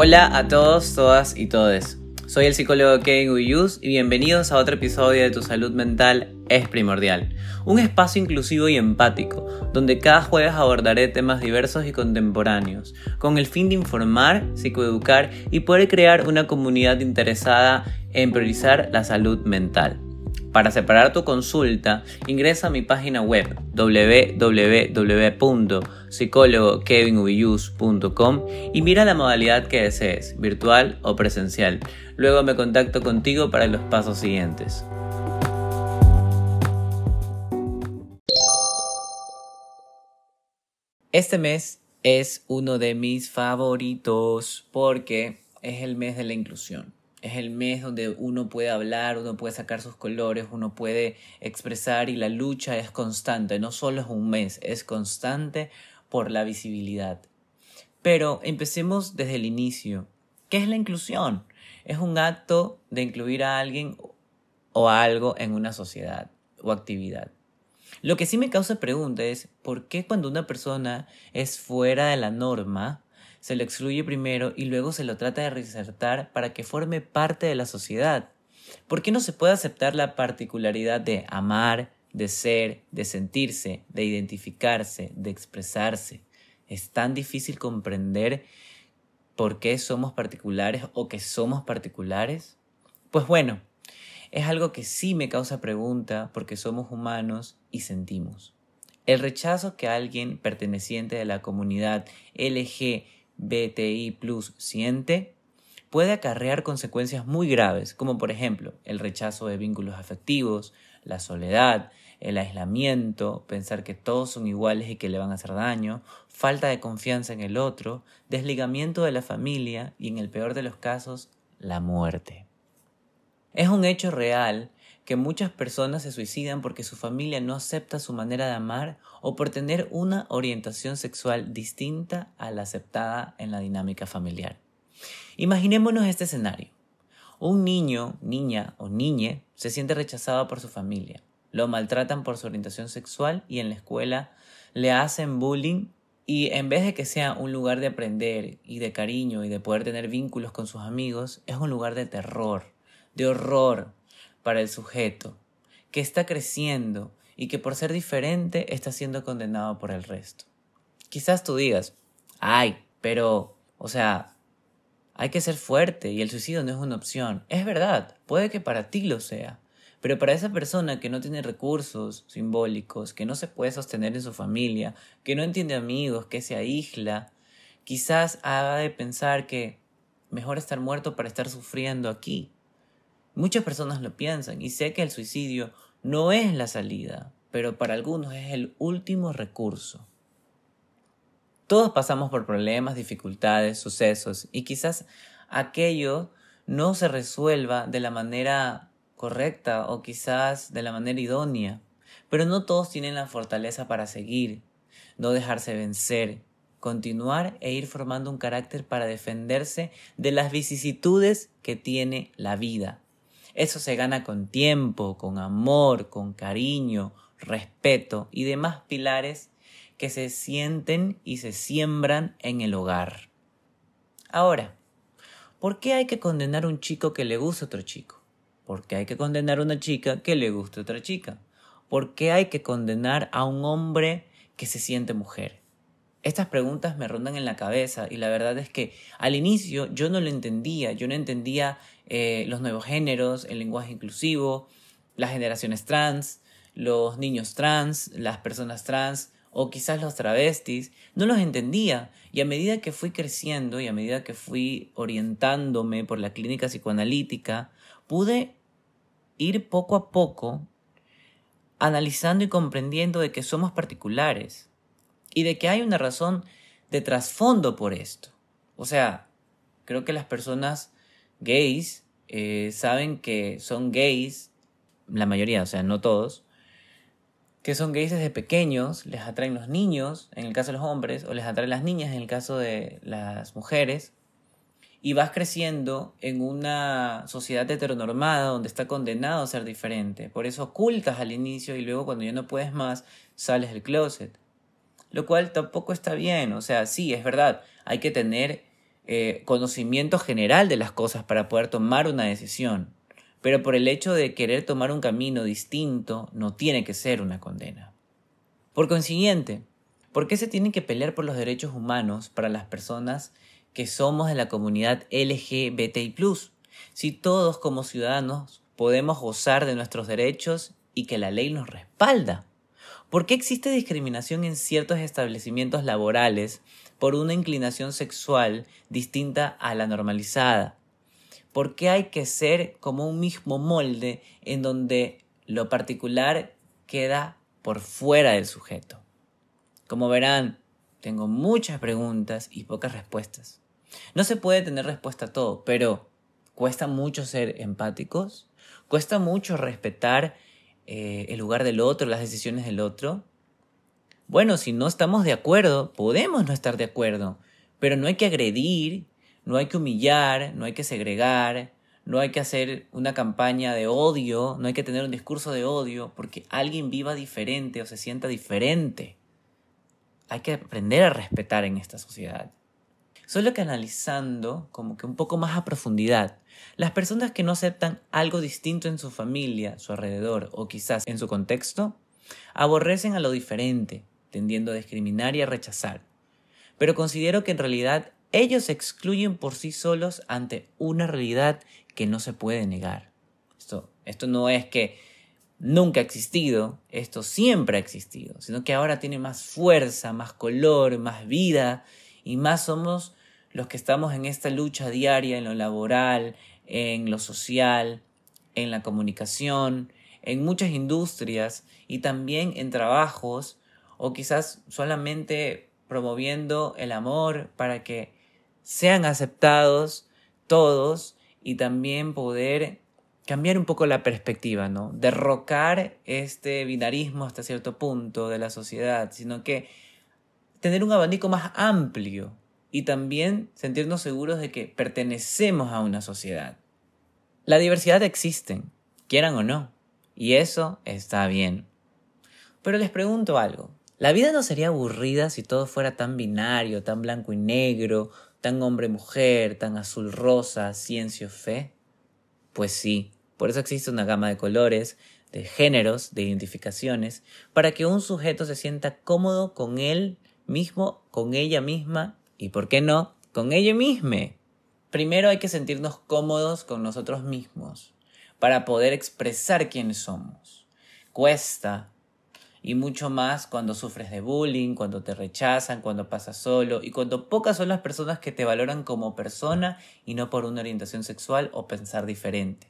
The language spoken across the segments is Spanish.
Hola a todos, todas y todes. Soy el psicólogo Kevin Uyus y bienvenidos a otro episodio de Tu Salud Mental es Primordial, un espacio inclusivo y empático, donde cada jueves abordaré temas diversos y contemporáneos, con el fin de informar, psicoeducar y poder crear una comunidad interesada en priorizar la salud mental. Para separar tu consulta, ingresa a mi página web www.psicólogokevinubiyus.com y mira la modalidad que desees, virtual o presencial. Luego me contacto contigo para los pasos siguientes. Este mes es uno de mis favoritos porque es el mes de la inclusión es el mes donde uno puede hablar, uno puede sacar sus colores, uno puede expresar y la lucha es constante, no solo es un mes, es constante por la visibilidad. Pero empecemos desde el inicio. ¿Qué es la inclusión? Es un acto de incluir a alguien o a algo en una sociedad o actividad. Lo que sí me causa pregunta es, ¿por qué cuando una persona es fuera de la norma, se lo excluye primero y luego se lo trata de reinsertar para que forme parte de la sociedad. ¿Por qué no se puede aceptar la particularidad de amar, de ser, de sentirse, de identificarse, de expresarse? Es tan difícil comprender por qué somos particulares o que somos particulares. Pues bueno, es algo que sí me causa pregunta porque somos humanos y sentimos. El rechazo que alguien perteneciente de la comunidad LG BTI Plus siente, puede acarrear consecuencias muy graves, como por ejemplo el rechazo de vínculos afectivos, la soledad, el aislamiento, pensar que todos son iguales y que le van a hacer daño, falta de confianza en el otro, desligamiento de la familia y en el peor de los casos, la muerte. Es un hecho real que muchas personas se suicidan porque su familia no acepta su manera de amar o por tener una orientación sexual distinta a la aceptada en la dinámica familiar. Imaginémonos este escenario. Un niño, niña o niñe se siente rechazado por su familia. Lo maltratan por su orientación sexual y en la escuela le hacen bullying y en vez de que sea un lugar de aprender y de cariño y de poder tener vínculos con sus amigos, es un lugar de terror, de horror, para el sujeto, que está creciendo y que por ser diferente está siendo condenado por el resto. Quizás tú digas, ay, pero, o sea, hay que ser fuerte y el suicidio no es una opción. Es verdad, puede que para ti lo sea, pero para esa persona que no tiene recursos simbólicos, que no se puede sostener en su familia, que no entiende amigos, que se aísla, quizás haga de pensar que mejor estar muerto para estar sufriendo aquí. Muchas personas lo piensan y sé que el suicidio no es la salida, pero para algunos es el último recurso. Todos pasamos por problemas, dificultades, sucesos y quizás aquello no se resuelva de la manera correcta o quizás de la manera idónea, pero no todos tienen la fortaleza para seguir, no dejarse vencer, continuar e ir formando un carácter para defenderse de las vicisitudes que tiene la vida. Eso se gana con tiempo, con amor, con cariño, respeto y demás pilares que se sienten y se siembran en el hogar. Ahora, ¿por qué hay que condenar a un chico que le gusta a otro chico? ¿Por qué hay que condenar a una chica que le gusta a otra chica? ¿Por qué hay que condenar a un hombre que se siente mujer? Estas preguntas me rondan en la cabeza y la verdad es que al inicio yo no lo entendía, yo no entendía eh, los nuevos géneros, el lenguaje inclusivo, las generaciones trans, los niños trans, las personas trans o quizás los travestis, no los entendía. Y a medida que fui creciendo y a medida que fui orientándome por la clínica psicoanalítica, pude ir poco a poco analizando y comprendiendo de que somos particulares y de que hay una razón de trasfondo por esto. O sea, creo que las personas gays eh, saben que son gays, la mayoría, o sea, no todos, que son gays desde pequeños, les atraen los niños, en el caso de los hombres, o les atraen las niñas, en el caso de las mujeres, y vas creciendo en una sociedad heteronormada donde está condenado a ser diferente. Por eso ocultas al inicio y luego cuando ya no puedes más, sales del closet. Lo cual tampoco está bien, o sea, sí, es verdad, hay que tener eh, conocimiento general de las cosas para poder tomar una decisión. Pero por el hecho de querer tomar un camino distinto, no tiene que ser una condena. Por consiguiente, ¿por qué se tienen que pelear por los derechos humanos para las personas que somos de la comunidad LGBTI? Si todos como ciudadanos podemos gozar de nuestros derechos y que la ley nos respalda. ¿Por qué existe discriminación en ciertos establecimientos laborales por una inclinación sexual distinta a la normalizada? ¿Por qué hay que ser como un mismo molde en donde lo particular queda por fuera del sujeto? Como verán, tengo muchas preguntas y pocas respuestas. No se puede tener respuesta a todo, pero cuesta mucho ser empáticos, cuesta mucho respetar eh, el lugar del otro, las decisiones del otro. Bueno, si no estamos de acuerdo, podemos no estar de acuerdo, pero no hay que agredir, no hay que humillar, no hay que segregar, no hay que hacer una campaña de odio, no hay que tener un discurso de odio porque alguien viva diferente o se sienta diferente. Hay que aprender a respetar en esta sociedad. Solo que analizando como que un poco más a profundidad, las personas que no aceptan algo distinto en su familia, su alrededor o quizás en su contexto, aborrecen a lo diferente, tendiendo a discriminar y a rechazar. Pero considero que en realidad ellos se excluyen por sí solos ante una realidad que no se puede negar. Esto, esto no es que nunca ha existido, esto siempre ha existido, sino que ahora tiene más fuerza, más color, más vida y más somos los que estamos en esta lucha diaria en lo laboral, en lo social, en la comunicación, en muchas industrias y también en trabajos o quizás solamente promoviendo el amor para que sean aceptados todos y también poder cambiar un poco la perspectiva, ¿no? Derrocar este binarismo hasta cierto punto de la sociedad, sino que tener un abanico más amplio y también sentirnos seguros de que pertenecemos a una sociedad. La diversidad existe, quieran o no, y eso está bien. Pero les pregunto algo, ¿la vida no sería aburrida si todo fuera tan binario, tan blanco y negro, tan hombre-mujer, tan azul-rosa, ciencia fe? Pues sí, por eso existe una gama de colores, de géneros, de identificaciones, para que un sujeto se sienta cómodo con él mismo, con ella misma y, ¿por qué no?, con ella misma. Primero hay que sentirnos cómodos con nosotros mismos para poder expresar quiénes somos. Cuesta, y mucho más cuando sufres de bullying, cuando te rechazan, cuando pasas solo y cuando pocas son las personas que te valoran como persona y no por una orientación sexual o pensar diferente.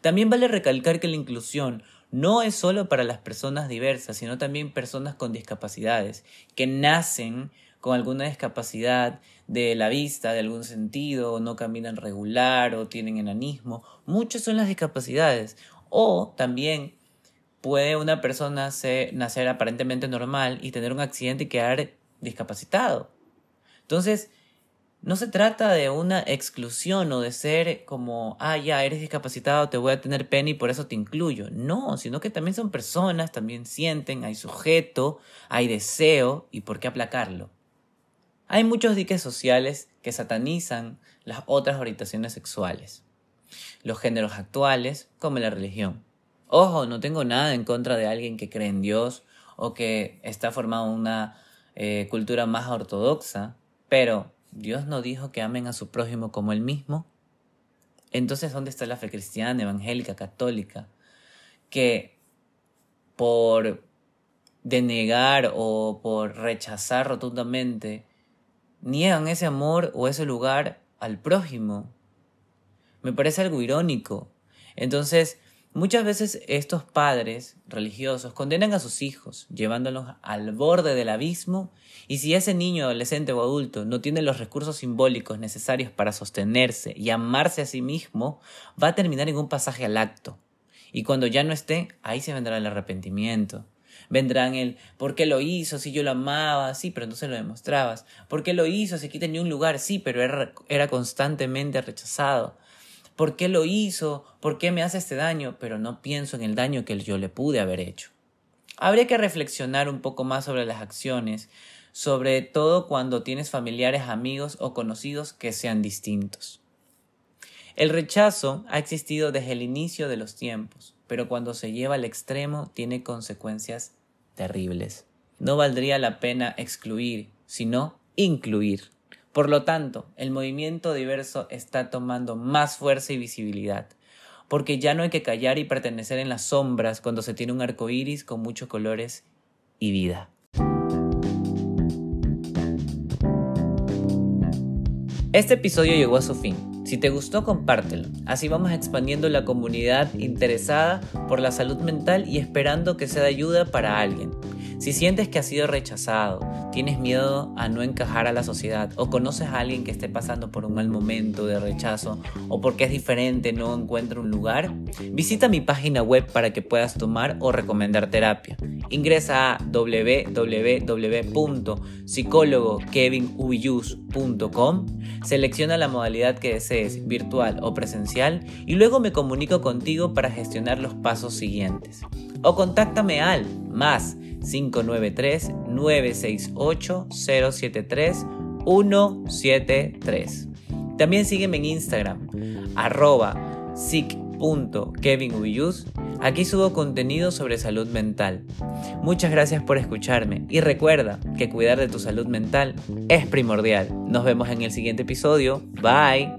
También vale recalcar que la inclusión no es solo para las personas diversas, sino también personas con discapacidades, que nacen con alguna discapacidad de la vista, de algún sentido, o no caminan regular, o tienen enanismo. Muchas son las discapacidades. O también puede una persona nacer aparentemente normal y tener un accidente y quedar discapacitado. Entonces, no se trata de una exclusión o de ser como, ah, ya eres discapacitado, te voy a tener pena y por eso te incluyo. No, sino que también son personas, también sienten, hay sujeto, hay deseo y por qué aplacarlo. Hay muchos diques sociales que satanizan las otras orientaciones sexuales, los géneros actuales como la religión. Ojo, no tengo nada en contra de alguien que cree en Dios o que está formado una eh, cultura más ortodoxa, pero Dios no dijo que amen a su prójimo como él mismo. Entonces, ¿dónde está la fe cristiana, evangélica, católica? Que por denegar o por rechazar rotundamente niegan ese amor o ese lugar al prójimo. Me parece algo irónico. Entonces, muchas veces estos padres religiosos condenan a sus hijos, llevándolos al borde del abismo, y si ese niño, adolescente o adulto no tiene los recursos simbólicos necesarios para sostenerse y amarse a sí mismo, va a terminar en un pasaje al acto. Y cuando ya no esté, ahí se vendrá el arrepentimiento, Vendrán el ¿por qué lo hizo? Si yo lo amaba, sí, pero se lo demostrabas. ¿Por qué lo hizo? Si aquí tenía un lugar, sí, pero era, era constantemente rechazado. ¿Por qué lo hizo? ¿Por qué me hace este daño? Pero no pienso en el daño que yo le pude haber hecho. Habría que reflexionar un poco más sobre las acciones, sobre todo cuando tienes familiares, amigos o conocidos que sean distintos. El rechazo ha existido desde el inicio de los tiempos, pero cuando se lleva al extremo tiene consecuencias terribles. No valdría la pena excluir, sino incluir. Por lo tanto, el movimiento diverso está tomando más fuerza y visibilidad, porque ya no hay que callar y pertenecer en las sombras cuando se tiene un arco iris con muchos colores y vida. Este episodio llegó a su fin. Si te gustó, compártelo. Así vamos expandiendo la comunidad interesada por la salud mental y esperando que sea de ayuda para alguien. Si sientes que has sido rechazado, tienes miedo a no encajar a la sociedad o conoces a alguien que esté pasando por un mal momento de rechazo o porque es diferente no encuentra un lugar, visita mi página web para que puedas tomar o recomendar terapia. Ingresa a www.psicólogokevinubiyus.com, selecciona la modalidad que desees, virtual o presencial, y luego me comunico contigo para gestionar los pasos siguientes. O contáctame al más 593-968-073-173. También sígueme en Instagram, arroba. Aquí subo contenido sobre salud mental. Muchas gracias por escucharme y recuerda que cuidar de tu salud mental es primordial. Nos vemos en el siguiente episodio. Bye.